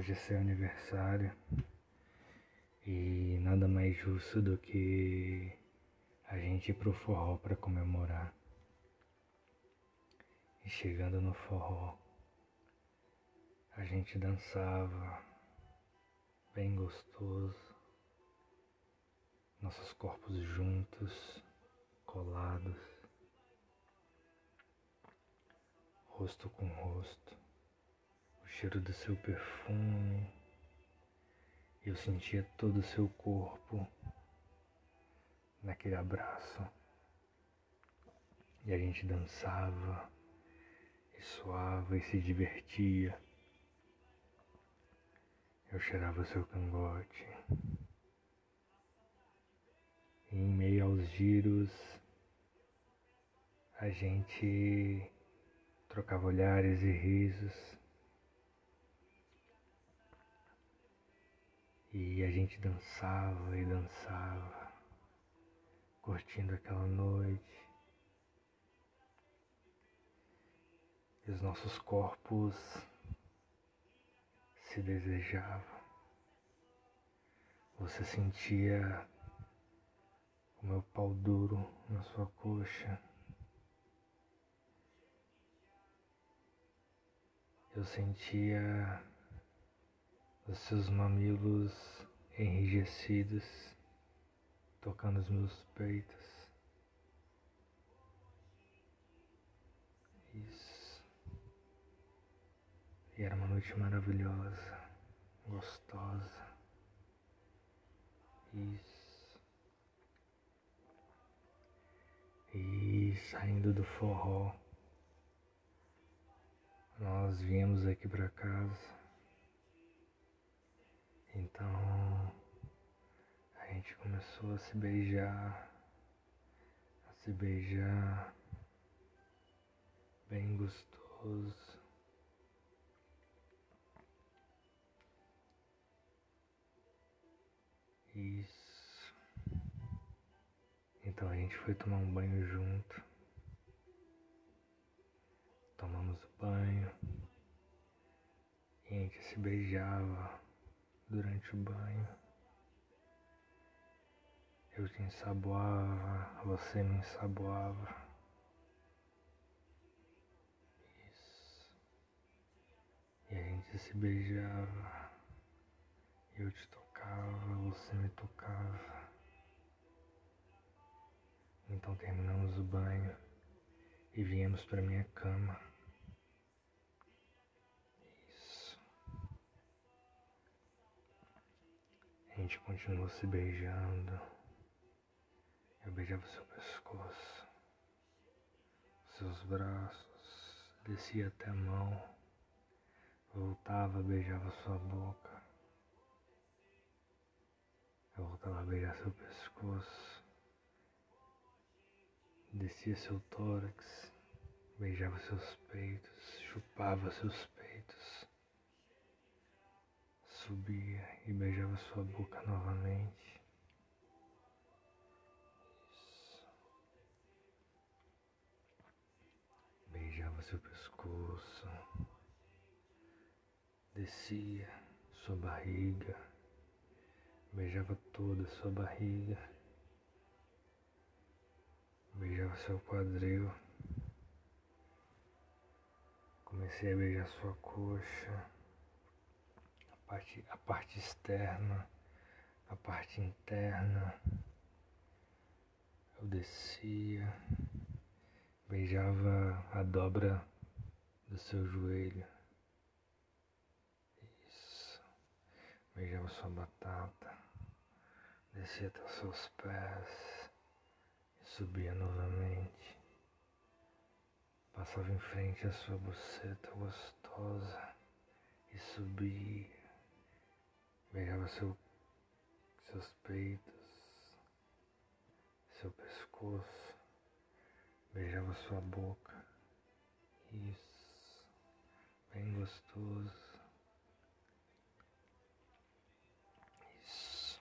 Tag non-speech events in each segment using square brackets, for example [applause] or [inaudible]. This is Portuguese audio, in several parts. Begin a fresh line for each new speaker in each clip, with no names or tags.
Hoje é seu aniversário. E nada mais justo do que a gente ir pro forró para comemorar. E chegando no forró, a gente dançava bem gostoso, nossos corpos juntos, colados, rosto com rosto cheiro do seu perfume. Eu sentia todo o seu corpo naquele abraço. E a gente dançava, e suava e se divertia. Eu cheirava seu cangote. E em meio aos giros, a gente trocava olhares e risos. E a gente dançava e dançava, curtindo aquela noite. E os nossos corpos se desejavam. Você sentia o meu pau duro na sua coxa. Eu sentia os seus mamilos enrijecidos tocando os meus peitos. Isso. E era uma noite maravilhosa, gostosa. Isso. E saindo do forró, nós viemos aqui para casa. Então a gente começou a se beijar, a se beijar bem gostoso. Isso. Então a gente foi tomar um banho junto. Tomamos o banho. E a gente se beijava durante o banho. Eu te ensaboava, você me ensaboava. Isso. E a gente se beijava. Eu te tocava, você me tocava. Então terminamos o banho e viemos para minha cama. A gente continuou se beijando. Eu beijava seu pescoço, seus braços, descia até a mão, voltava, beijava sua boca. Eu voltava a beijar seu pescoço, descia seu tórax, beijava seus peitos, chupava seus peitos subia e beijava sua boca novamente. Isso. Beijava seu pescoço, descia sua barriga, beijava toda sua barriga, beijava seu quadril. Comecei a beijar sua coxa parte, a parte externa, a parte interna. Eu descia, beijava a dobra do seu joelho. Isso. Beijava sua batata. Descia até os seus pés e subia novamente. Passava em frente à sua buceta gostosa e subia, beijava seu, seus peitos, seu pescoço, beijava sua boca. Isso, bem gostoso. Isso.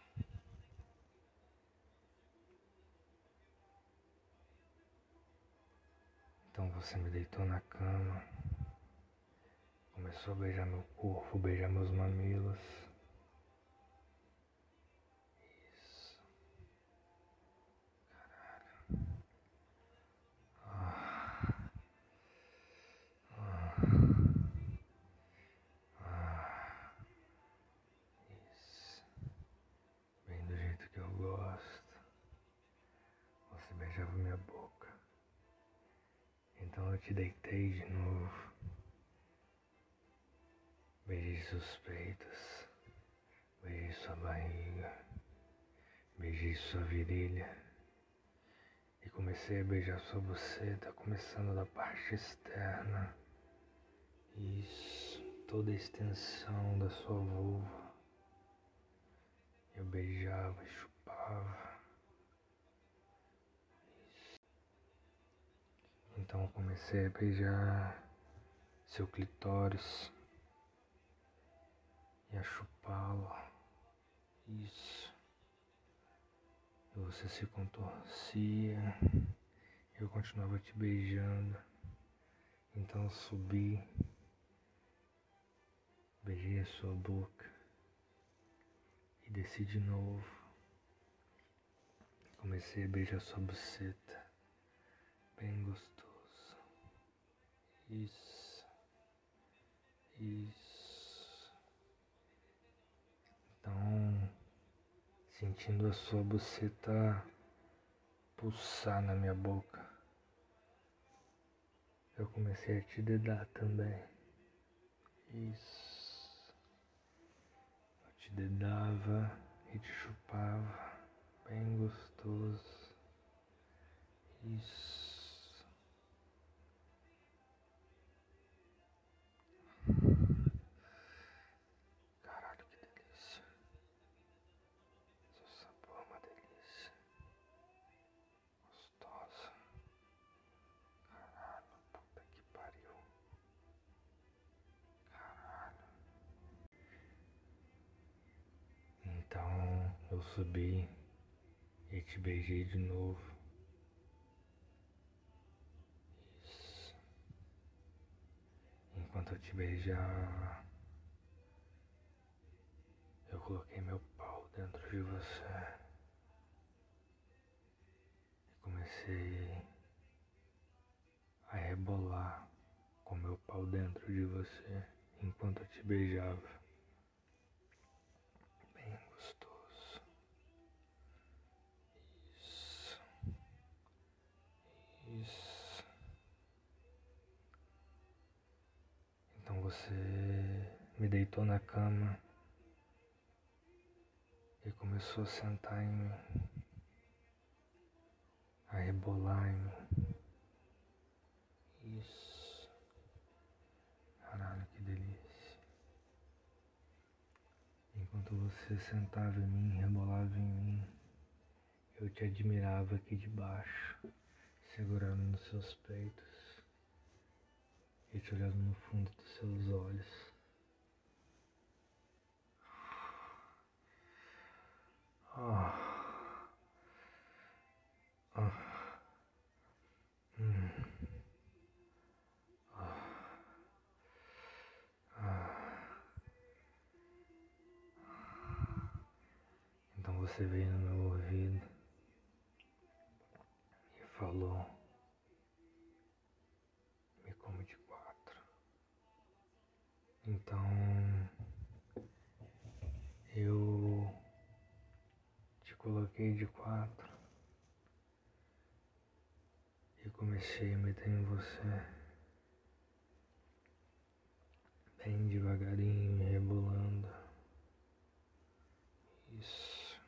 Então você me deitou na cama. Começou a beijar meu corpo, beijar meus mamilos. Isso. Caralho. Ah. Ah. Ah. Isso. Bem do jeito que eu gosto. Você beijava minha boca. Então eu te deitei de novo. Beijei seus peitos, beijei sua barriga, beijei sua virilha e comecei a beijar sua buceta, começando da parte externa. Isso, toda a extensão da sua vulva. Eu beijava chupava. Então eu comecei a beijar seu clitóris e a chupá-lo. Isso. E você se contorcia. Eu continuava te beijando. Então eu subi. Beijei a sua boca. E desci de novo. Comecei a beijar sua buceta. Bem gostoso. Isso. Isso. Então, sentindo a sua buceta pulsar na minha boca, eu comecei a te dedar também. Isso. Eu te dedava e te chupava, bem gostoso. Isso. Eu subi e te beijei de novo. Isso. Enquanto eu te beijava, eu coloquei meu pau dentro de você. E comecei a rebolar com meu pau dentro de você enquanto eu te beijava. Deitou na cama e começou a sentar em mim, a rebolar em mim. Isso. Caralho, que delícia. Enquanto você sentava em mim, rebolava em mim, eu te admirava aqui de baixo segurando nos seus peitos e te olhando no fundo dos seus olhos. Ah. Ah. Hum. Ah. Então você veio no meu ouvido falou, me como de quatro. Então eu te coloquei de quatro e comecei a meter em você bem devagarinho, rebolando. Isso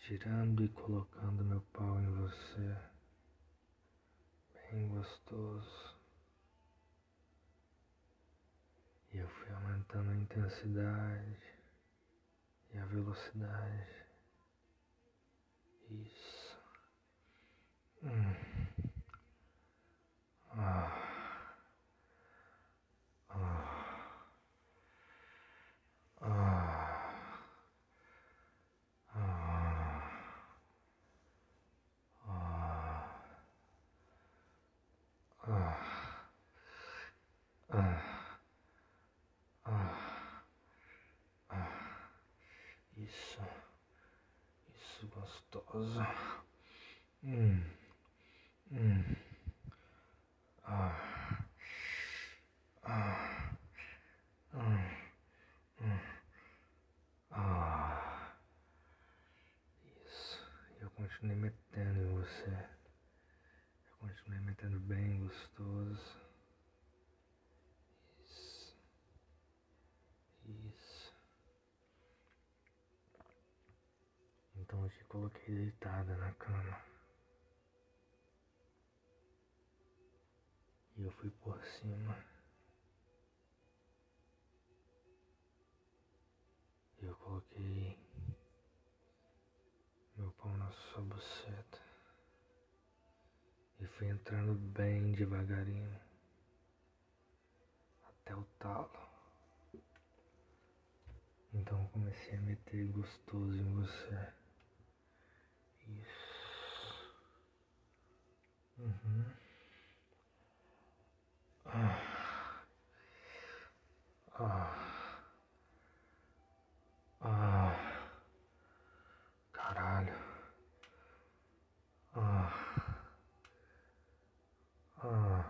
tirando e colocando meu pau em você, bem gostoso. E eu aumentando a intensidade e a velocidade. Isso. Hum. Ah. Isso. Isso gostoso. Hum. Hum. Ah. Ah. Hum. Hum. Ah. Isso. Eu continuei metendo em você. Eu continuei metendo bem gostoso. Isso. Isso. Eu coloquei deitada na cama. E eu fui por cima. Eu coloquei meu pão na sua buceta. E fui entrando bem devagarinho. Até o talo. Então comecei a meter gostoso em você. Isso. Uhum. [sighs] Ah. Ah. Ah. Caralho. Ah. Ah.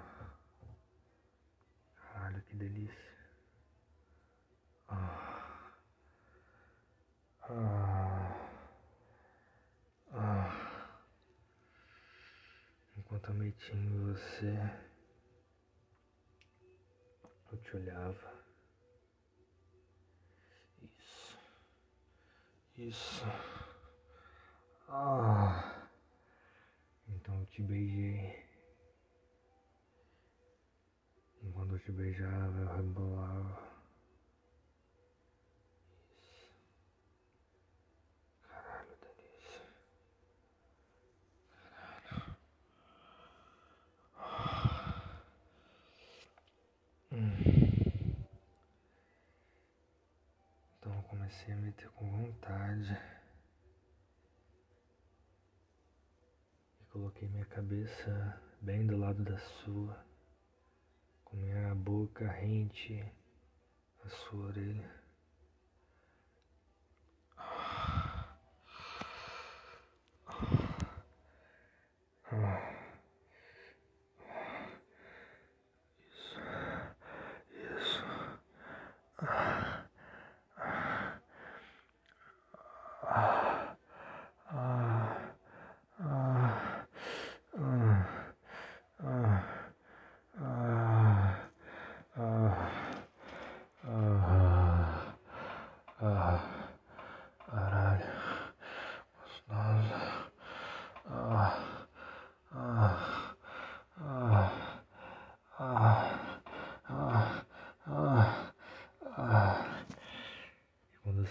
Caralho, que delícia. Ah. Ah. Em você, eu te olhava. Isso. Isso. Ah. Então eu te beijei. Enquanto eu te beijava, eu rebolava. Comecei a meter com vontade. E coloquei minha cabeça bem do lado da sua, com minha boca rente à sua orelha.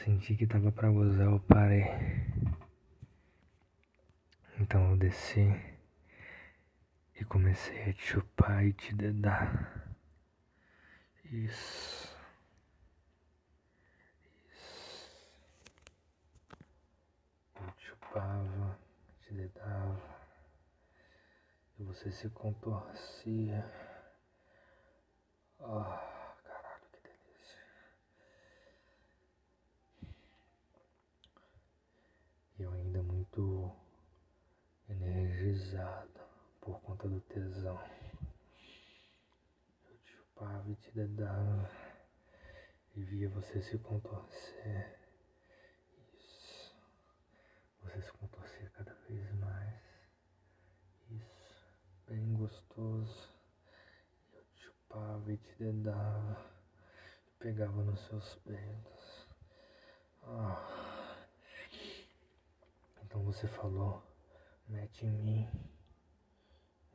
Senti que tava para gozar, eu parei. Então eu desci e comecei a te chupar e te dedar. Isso. Isso. Eu te chupava, te dedava. E você se contorcia. Oh. Conta do tesão. Eu chupava e te dedava e via você se contorcer. Isso. Você se contorcia cada vez mais. Isso. Bem gostoso. Eu chupava e te dedava. Pegava nos seus peitos. Ah. Então você falou, mete em mim.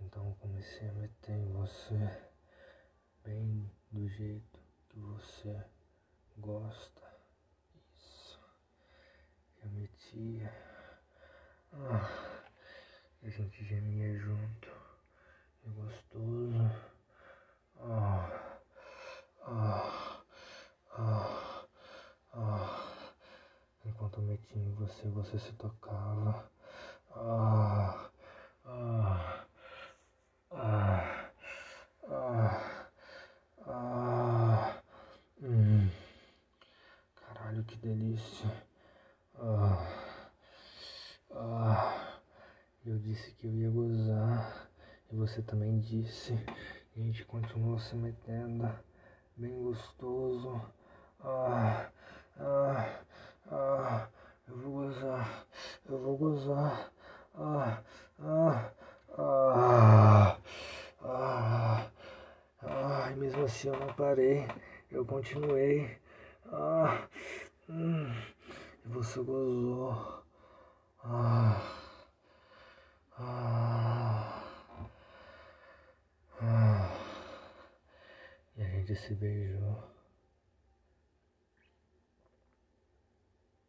Então eu comecei a meter em você, bem do jeito que você gosta. Isso. Eu metia. Ah, a gente gemia junto. Que gostoso. Ah, ah, ah, ah. Enquanto eu metia em você, você se tocava. Ah, ah, ah, ah, ah. Hum. Caralho, que delícia. Ah. Ah, eu disse que eu ia gozar. E disse. A gente continuou se metendo. Bem gostoso. Ah, ah, ah. Eu vou gozar. Eu vou gozar. Ah, ah, ah. Ah, ah. E mesmo assim eu não parei. Eu continuei. Ah, hum. E você gozou. Ah, ah, ah. E a gente se beijou.